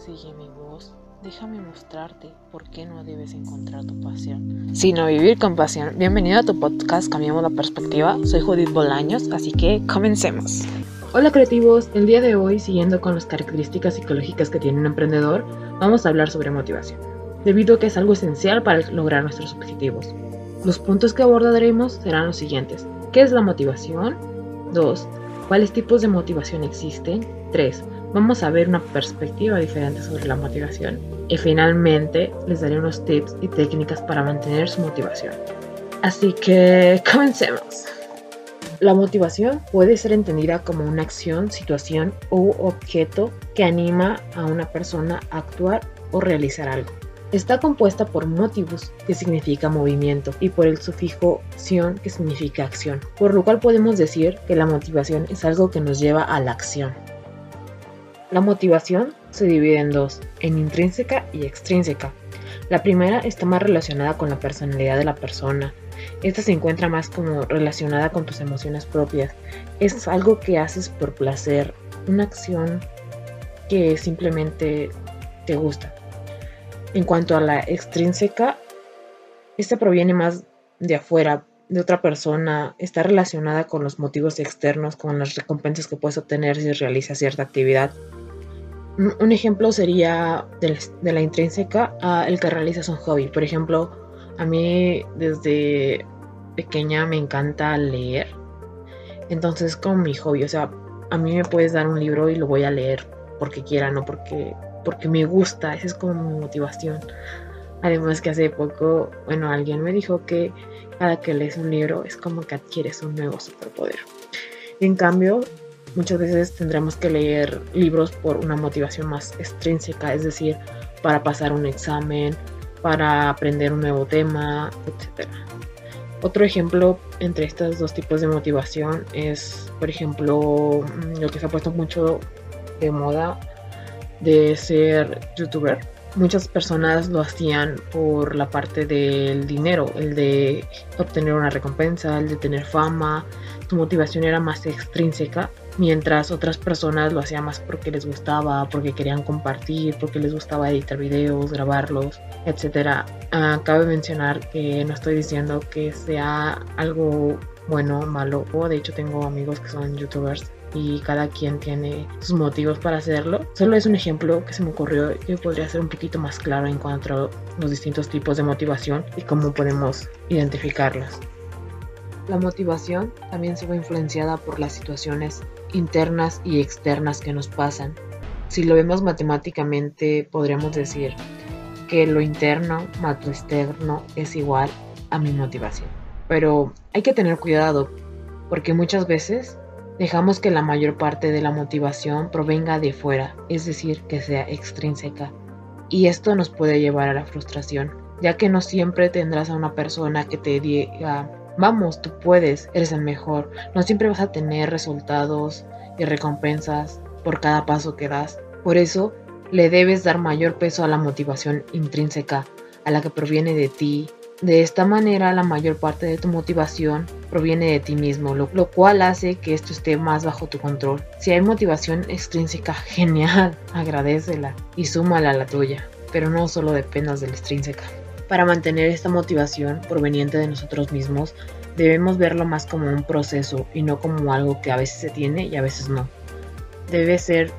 Sigue mi voz. Déjame mostrarte por qué no debes encontrar tu pasión, sino vivir con pasión. Bienvenido a tu podcast Cambiamos la Perspectiva. Soy Judith Bolaños, así que comencemos. Hola creativos, el día de hoy, siguiendo con las características psicológicas que tiene un emprendedor, vamos a hablar sobre motivación, debido a que es algo esencial para lograr nuestros objetivos. Los puntos que abordaremos serán los siguientes. ¿Qué es la motivación? 2. ¿Cuáles tipos de motivación existen? 3 vamos a ver una perspectiva diferente sobre la motivación. Y finalmente les daré unos tips y técnicas para mantener su motivación. Así que comencemos. La motivación puede ser entendida como una acción, situación u objeto que anima a una persona a actuar o realizar algo. Está compuesta por motivos, que significa movimiento, y por el sufijo ción, que significa acción, por lo cual podemos decir que la motivación es algo que nos lleva a la acción. La motivación se divide en dos, en intrínseca y extrínseca. La primera está más relacionada con la personalidad de la persona. Esta se encuentra más como relacionada con tus emociones propias. Es algo que haces por placer, una acción que simplemente te gusta. En cuanto a la extrínseca, esta proviene más de afuera, de otra persona, está relacionada con los motivos externos, con las recompensas que puedes obtener si realizas cierta actividad. Un ejemplo sería de la intrínseca a el que realizas un hobby. Por ejemplo, a mí desde pequeña me encanta leer. Entonces, como mi hobby, o sea, a mí me puedes dar un libro y lo voy a leer porque quiera, no porque, porque me gusta. Esa es como mi motivación. Además que hace poco, bueno, alguien me dijo que cada que lees un libro es como que adquieres un nuevo superpoder. En cambio, muchas veces tendremos que leer libros por una motivación más extrínseca, es decir, para pasar un examen, para aprender un nuevo tema, etc. Otro ejemplo entre estos dos tipos de motivación es, por ejemplo, lo que se ha puesto mucho de moda de ser youtuber. Muchas personas lo hacían por la parte del dinero, el de obtener una recompensa, el de tener fama. Su motivación era más extrínseca mientras otras personas lo hacían más porque les gustaba, porque querían compartir, porque les gustaba editar videos, grabarlos, etc. Ah, cabe mencionar que no estoy diciendo que sea algo bueno malo, o de hecho tengo amigos que son youtubers y cada quien tiene sus motivos para hacerlo. Solo es un ejemplo que se me ocurrió que podría ser un poquito más claro en cuanto a los distintos tipos de motivación y cómo podemos identificarlas. La motivación también se ve influenciada por las situaciones internas y externas que nos pasan. Si lo vemos matemáticamente, podríamos decir que lo interno más lo externo es igual a mi motivación. Pero hay que tener cuidado porque muchas veces dejamos que la mayor parte de la motivación provenga de fuera, es decir, que sea extrínseca. Y esto nos puede llevar a la frustración, ya que no siempre tendrás a una persona que te diga Vamos, tú puedes, eres el mejor. No siempre vas a tener resultados y recompensas por cada paso que das. Por eso, le debes dar mayor peso a la motivación intrínseca, a la que proviene de ti. De esta manera, la mayor parte de tu motivación proviene de ti mismo, lo, cual hace que esto esté más bajo tu control. Si hay motivación extrínseca, genial, agradecela y súmala a la tuya, pero no solo dependas de la extrínseca. Para mantener esta motivación proveniente de nosotros mismos, debemos verlo más como un proceso y no como algo que a veces se tiene y a veces no. Debe ser,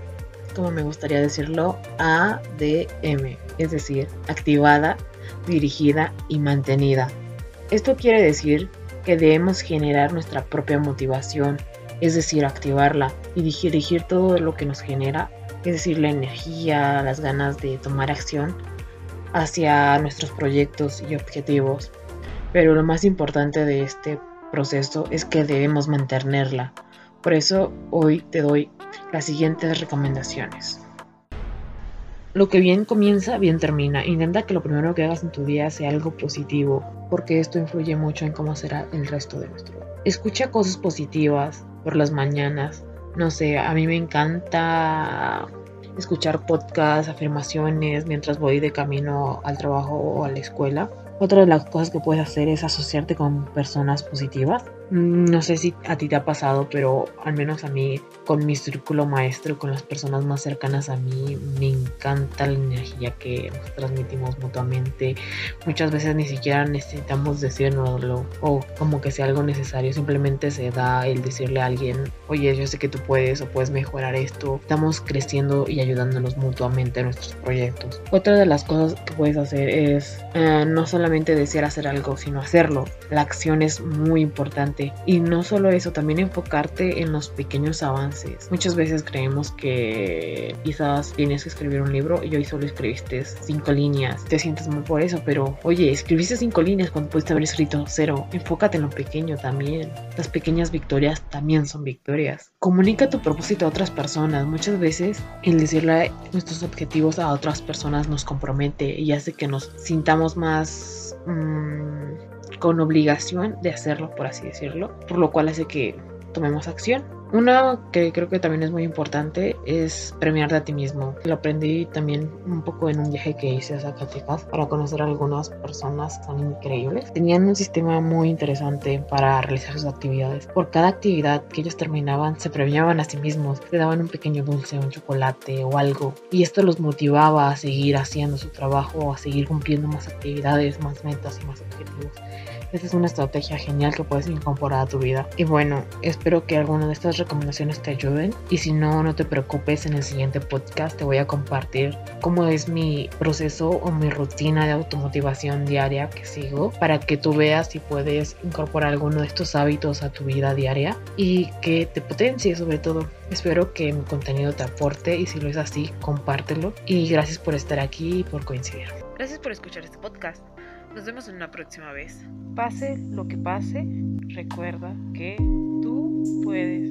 como me gustaría decirlo, ADM, es decir, activada, dirigida y mantenida. Esto quiere decir que debemos generar nuestra propia motivación, es decir, activarla y dirigir todo lo que nos genera, es decir, la energía, las ganas de tomar acción hacia nuestros proyectos y objetivos. Pero lo más importante de este proceso es que debemos mantenerla. Por eso hoy te doy las siguientes recomendaciones. Lo que bien comienza, bien termina. Intenta que lo primero que hagas en tu día sea algo positivo, porque esto influye mucho en cómo será el resto de nuestro día. Escucha cosas positivas por las mañanas. No sé, a mí me encanta escuchar podcasts, afirmaciones mientras voy de camino al trabajo o a la escuela. Otra de las cosas que puedes hacer es asociarte con personas positivas. Mm, no sé si a ti te ha pasado, pero al menos a mí, con mi círculo maestro, con las personas más cercanas a mí, me encanta la energía que transmitimos mutuamente. Muchas veces ni siquiera necesitamos decirnoslo o como que sea algo necesario, simplemente se da el decirle a alguien, oye, yo sé que tú puedes o puedes mejorar esto. Estamos creciendo y ayudándonos mutuamente en nuestros proyectos. Otra de las cosas que puedes hacer es eh, no solamente desear hacer algo, sino hacerlo. La acción es muy importante y no solo eso, también enfocarte en los pequeños avances. Muchas veces creemos que quizás tienes que escribir un libro y hoy solo escribiste cinco líneas. Te sientes mal por eso, pero oye, escribiste cinco líneas cuando pudiste haber escrito cero. Enfócate en lo pequeño también. Las pequeñas victorias también son victorias. Comunica tu propósito a otras personas. Muchas veces el decirle nuestros objetivos a otras personas nos compromete y hace que nos sintamos más... Mmm, con obligación de hacerlo, por así decirlo, por lo cual hace que tomemos acción. Una que creo que también es muy importante es premiarte a ti mismo. Lo aprendí también un poco en un viaje que hice a Zacatecas para conocer a algunas personas tan increíbles. Tenían un sistema muy interesante para realizar sus actividades. Por cada actividad que ellos terminaban, se premiaban a sí mismos. Se daban un pequeño dulce, un chocolate o algo. Y esto los motivaba a seguir haciendo su trabajo, a seguir cumpliendo más actividades, más metas y más objetivos. Esta es una estrategia genial que puedes incorporar a tu vida. Y bueno, espero que alguna de estas recomendaciones te ayuden. Y si no, no te preocupes, en el siguiente podcast te voy a compartir cómo es mi proceso o mi rutina de automotivación diaria que sigo para que tú veas si puedes incorporar alguno de estos hábitos a tu vida diaria y que te potencie sobre todo. Espero que mi contenido te aporte y si lo es así, compártelo. Y gracias por estar aquí y por coincidir. Gracias por escuchar este podcast. Nos vemos en una próxima vez. Pase lo que pase, recuerda que tú puedes.